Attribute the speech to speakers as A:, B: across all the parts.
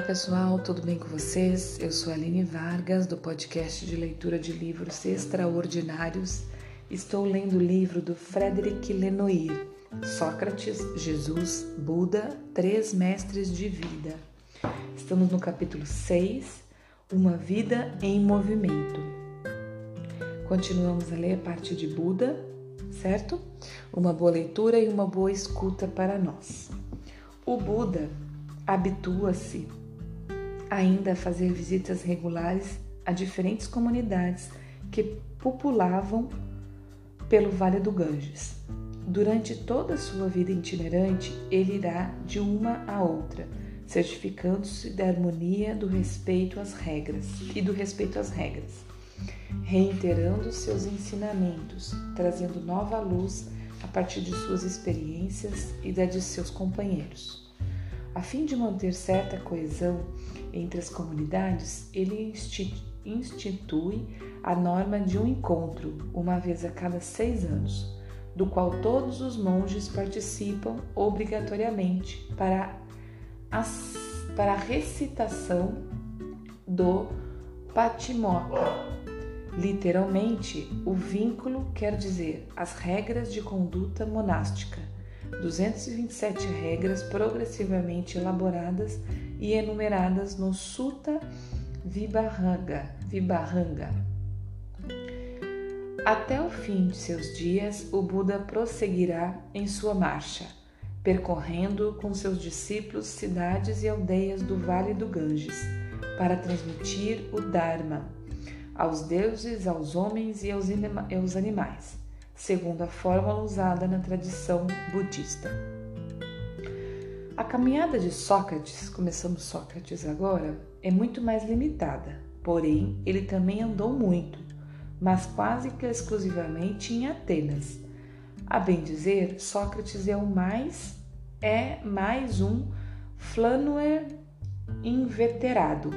A: pessoal, tudo bem com vocês? Eu sou Aline Vargas, do podcast de leitura de livros extraordinários. Estou lendo o livro do Frederic Lenoir, Sócrates, Jesus, Buda, Três Mestres de Vida. Estamos no capítulo 6, Uma Vida em Movimento. Continuamos a ler a parte de Buda, certo? Uma boa leitura e uma boa escuta para nós. O Buda habitua-se ainda a fazer visitas regulares a diferentes comunidades que populavam pelo Vale do Ganges. Durante toda a sua vida itinerante, ele irá de uma a outra, certificando-se da harmonia do respeito às regras e do respeito às regras, reiterando seus ensinamentos, trazendo nova luz a partir de suas experiências e da de seus companheiros. A fim de manter certa coesão entre as comunidades, ele institui a norma de um encontro, uma vez a cada seis anos, do qual todos os monges participam obrigatoriamente para a, para a recitação do Patimokkha. Literalmente, o vínculo quer dizer as regras de conduta monástica 227 regras progressivamente elaboradas e enumeradas no Sutta Vibharanga. Vibharanga. Até o fim de seus dias, o Buda prosseguirá em sua marcha, percorrendo com seus discípulos cidades e aldeias do Vale do Ganges, para transmitir o Dharma aos deuses, aos homens e aos animais segundo a fórmula usada na tradição budista. A caminhada de Sócrates, começamos Sócrates agora, é muito mais limitada, porém ele também andou muito, mas quase que exclusivamente em Atenas. A bem dizer, Sócrates é o mais é mais um flaneur inveterado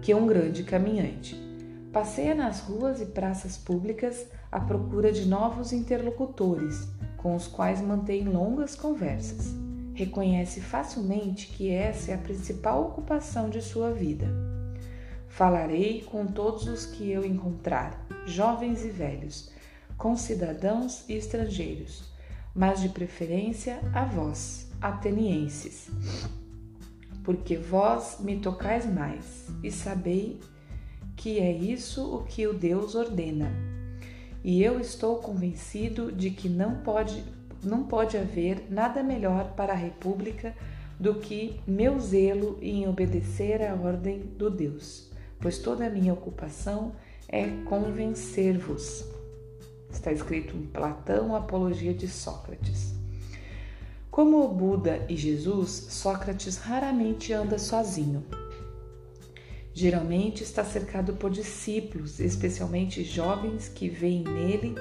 A: que um grande caminhante. Passeia nas ruas e praças públicas à procura de novos interlocutores, com os quais mantém longas conversas. Reconhece facilmente que essa é a principal ocupação de sua vida. Falarei com todos os que eu encontrar, jovens e velhos, com cidadãos e estrangeiros, mas de preferência a vós, atenienses, porque vós me tocais mais e sabei que é isso o que o Deus ordena e eu estou convencido de que não pode, não pode haver nada melhor para a República do que meu zelo em obedecer à ordem do Deus, pois toda a minha ocupação é convencer-vos. Está escrito em Platão, Apologia de Sócrates. Como o Buda e Jesus, Sócrates raramente anda sozinho. Geralmente está cercado por discípulos, especialmente jovens que veem nele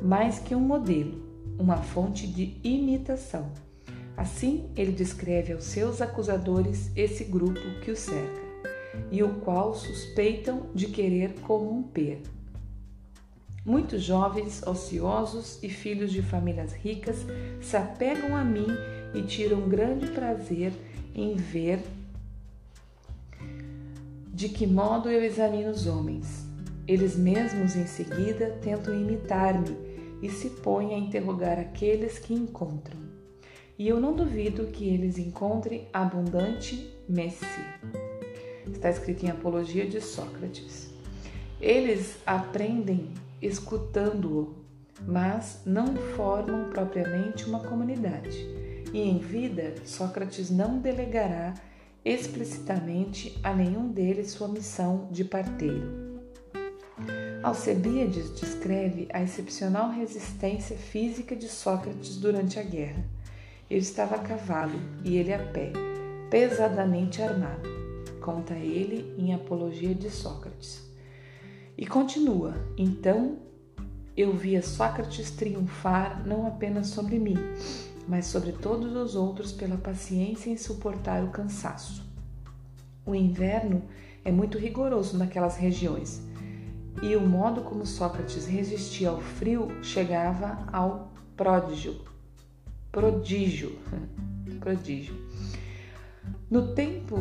A: mais que um modelo, uma fonte de imitação. Assim, ele descreve aos seus acusadores esse grupo que o cerca e o qual suspeitam de querer corromper. Muitos jovens ociosos e filhos de famílias ricas se apegam a mim e tiram grande prazer em ver de que modo eu examino os homens? Eles mesmos em seguida tentam imitar-me e se põem a interrogar aqueles que encontram. E eu não duvido que eles encontrem abundante Messi. Está escrito em Apologia de Sócrates. Eles aprendem escutando-o, mas não formam propriamente uma comunidade. E em vida, Sócrates não delegará explicitamente a nenhum deles sua missão de parteiro. Alcebiades descreve a excepcional resistência física de Sócrates durante a guerra. Eu estava a cavalo e ele a pé, pesadamente armado, conta ele em Apologia de Sócrates. E continua: então eu via Sócrates triunfar não apenas sobre mim, mas sobre todos os outros pela paciência em suportar o cansaço. O inverno é muito rigoroso naquelas regiões, e o modo como Sócrates resistia ao frio chegava ao pródigio. Prodígio. Prodígio. No tempo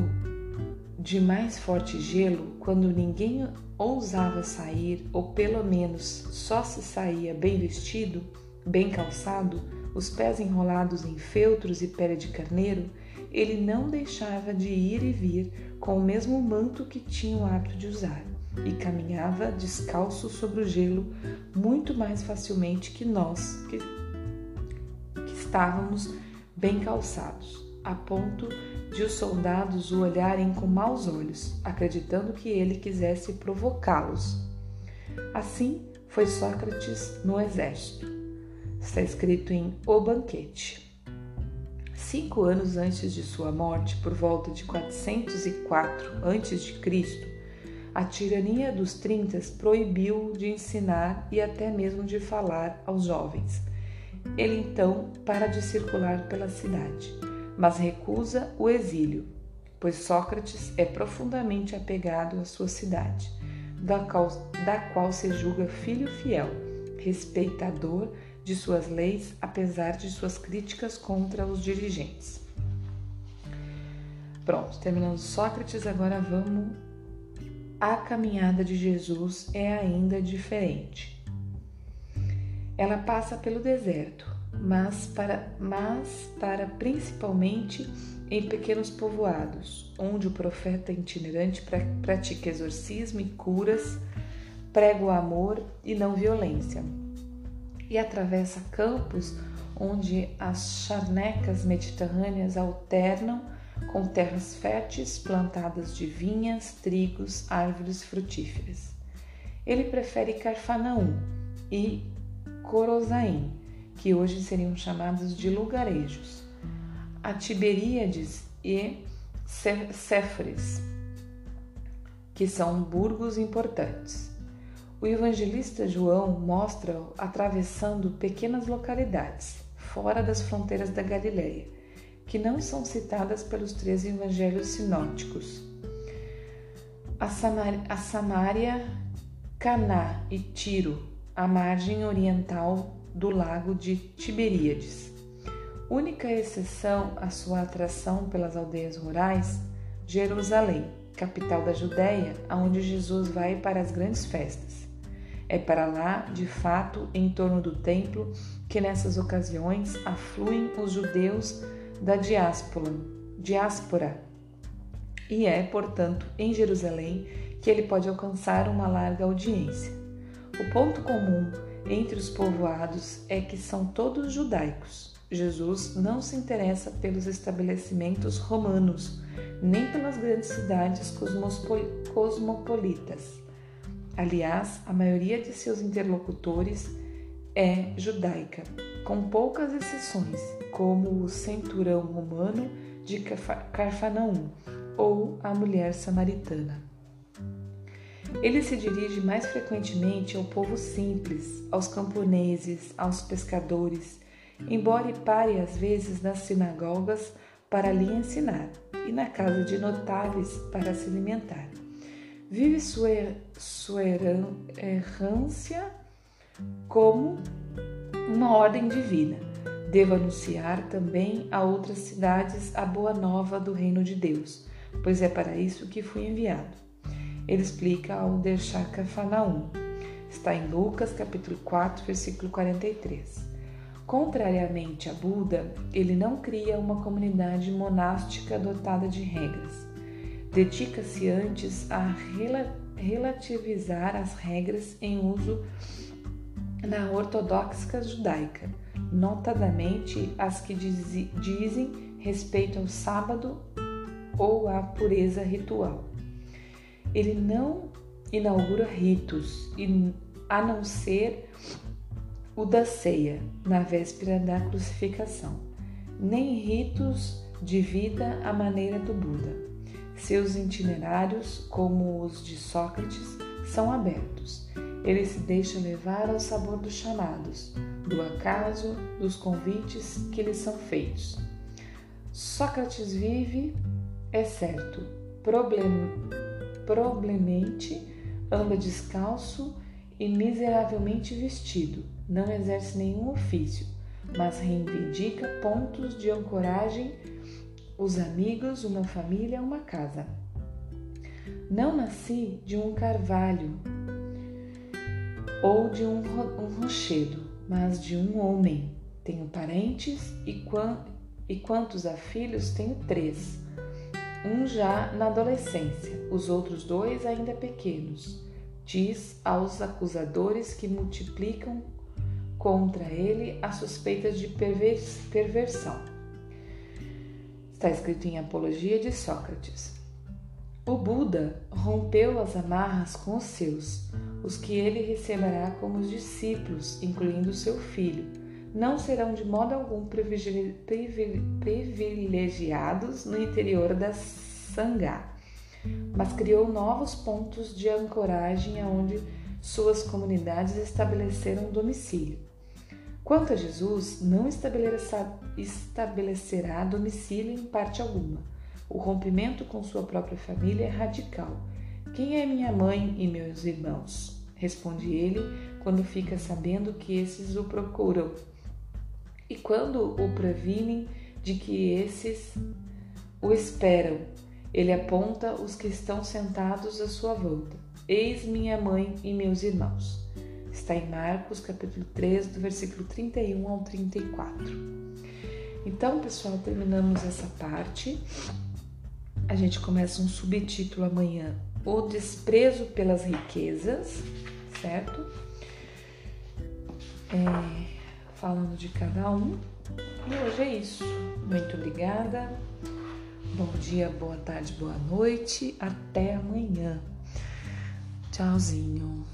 A: de mais forte gelo, quando ninguém ousava sair, ou pelo menos só se saía bem vestido, bem calçado, os pés enrolados em feltros e pele de carneiro, ele não deixava de ir e vir com o mesmo manto que tinha o hábito de usar e caminhava descalço sobre o gelo muito mais facilmente que nós que, que estávamos bem calçados, a ponto de os soldados o olharem com maus olhos, acreditando que ele quisesse provocá-los. Assim foi Sócrates no exército. Está escrito em O Banquete. Cinco anos antes de sua morte, por volta de 404 a.C., a tirania dos trintas proibiu de ensinar e até mesmo de falar aos jovens. Ele então para de circular pela cidade, mas recusa o exílio, pois Sócrates é profundamente apegado à sua cidade, da qual, da qual se julga filho fiel, respeitador de suas leis, apesar de suas críticas contra os dirigentes. Pronto, terminando Sócrates, agora vamos. A caminhada de Jesus é ainda diferente. Ela passa pelo deserto, mas para, mas para principalmente em pequenos povoados, onde o profeta itinerante pratica exorcismo e curas, prega o amor e não violência e atravessa campos onde as charnecas mediterrâneas alternam com terras férteis plantadas de vinhas, trigos, árvores frutíferas. Ele prefere Carfanaum e Corozaim, que hoje seriam chamados de lugarejos, a Tiberíades e Céfares, que são burgos importantes. O evangelista João mostra-o atravessando pequenas localidades, fora das fronteiras da Galileia, que não são citadas pelos três evangelhos sinóticos. A, Samar a Samária, Caná e Tiro, a margem oriental do lago de Tiberíades. Única exceção à sua atração pelas aldeias rurais, Jerusalém, capital da Judéia, aonde Jesus vai para as grandes festas. É para lá, de fato, em torno do templo, que nessas ocasiões afluem os judeus da diáspora, diáspora. E é, portanto, em Jerusalém que ele pode alcançar uma larga audiência. O ponto comum entre os povoados é que são todos judaicos. Jesus não se interessa pelos estabelecimentos romanos, nem pelas grandes cidades cosmopolitas. Aliás, a maioria de seus interlocutores é judaica, com poucas exceções, como o centurão romano de Carfanaum ou a mulher samaritana. Ele se dirige mais frequentemente ao povo simples, aos camponeses, aos pescadores, embora pare às vezes nas sinagogas para lhe ensinar e na casa de notáveis para se alimentar vive sua, sua errância como uma ordem divina. Devo anunciar também a outras cidades a boa nova do reino de Deus, pois é para isso que fui enviado. Ele explica ao deixar Cafarnaum. Está em Lucas capítulo 4, versículo 43. Contrariamente a Buda, ele não cria uma comunidade monástica dotada de regras. Dedica-se antes a relativizar as regras em uso na ortodoxa judaica, notadamente as que diz, dizem respeito ao sábado ou à pureza ritual. Ele não inaugura ritos, a não ser o da ceia, na véspera da crucificação, nem ritos de vida à maneira do Buda. Seus itinerários, como os de Sócrates, são abertos. Ele se deixa levar ao sabor dos chamados, do acaso, dos convites que lhe são feitos. Sócrates vive, é certo, problem, problemente, anda descalço e miseravelmente vestido, não exerce nenhum ofício, mas reivindica pontos de ancoragem os amigos, uma família, uma casa. Não nasci de um carvalho ou de um, um rochedo, mas de um homem. Tenho parentes e, e quantos há filhos? Tenho três. Um já na adolescência, os outros dois ainda pequenos. Diz aos acusadores que multiplicam contra ele as suspeitas de perversão. Está escrito em Apologia de Sócrates. O Buda rompeu as amarras com os seus, os que ele receberá como os discípulos, incluindo seu filho. Não serão de modo algum privilegiados no interior da Sangha, mas criou novos pontos de ancoragem aonde suas comunidades estabeleceram domicílio. Quanto a Jesus, não estabelecerá domicílio em parte alguma o rompimento com sua própria família é radical. Quem é minha mãe e meus irmãos? Responde ele quando fica sabendo que esses o procuram. E quando o previnem de que esses o esperam, ele aponta os que estão sentados à sua volta. Eis minha mãe e meus irmãos. Está em Marcos, capítulo 3, do versículo 31 ao 34. Então, pessoal, terminamos essa parte. A gente começa um subtítulo amanhã: O desprezo pelas riquezas, certo? É, falando de cada um. E hoje é isso. Muito obrigada. Bom dia, boa tarde, boa noite. Até amanhã. Tchauzinho.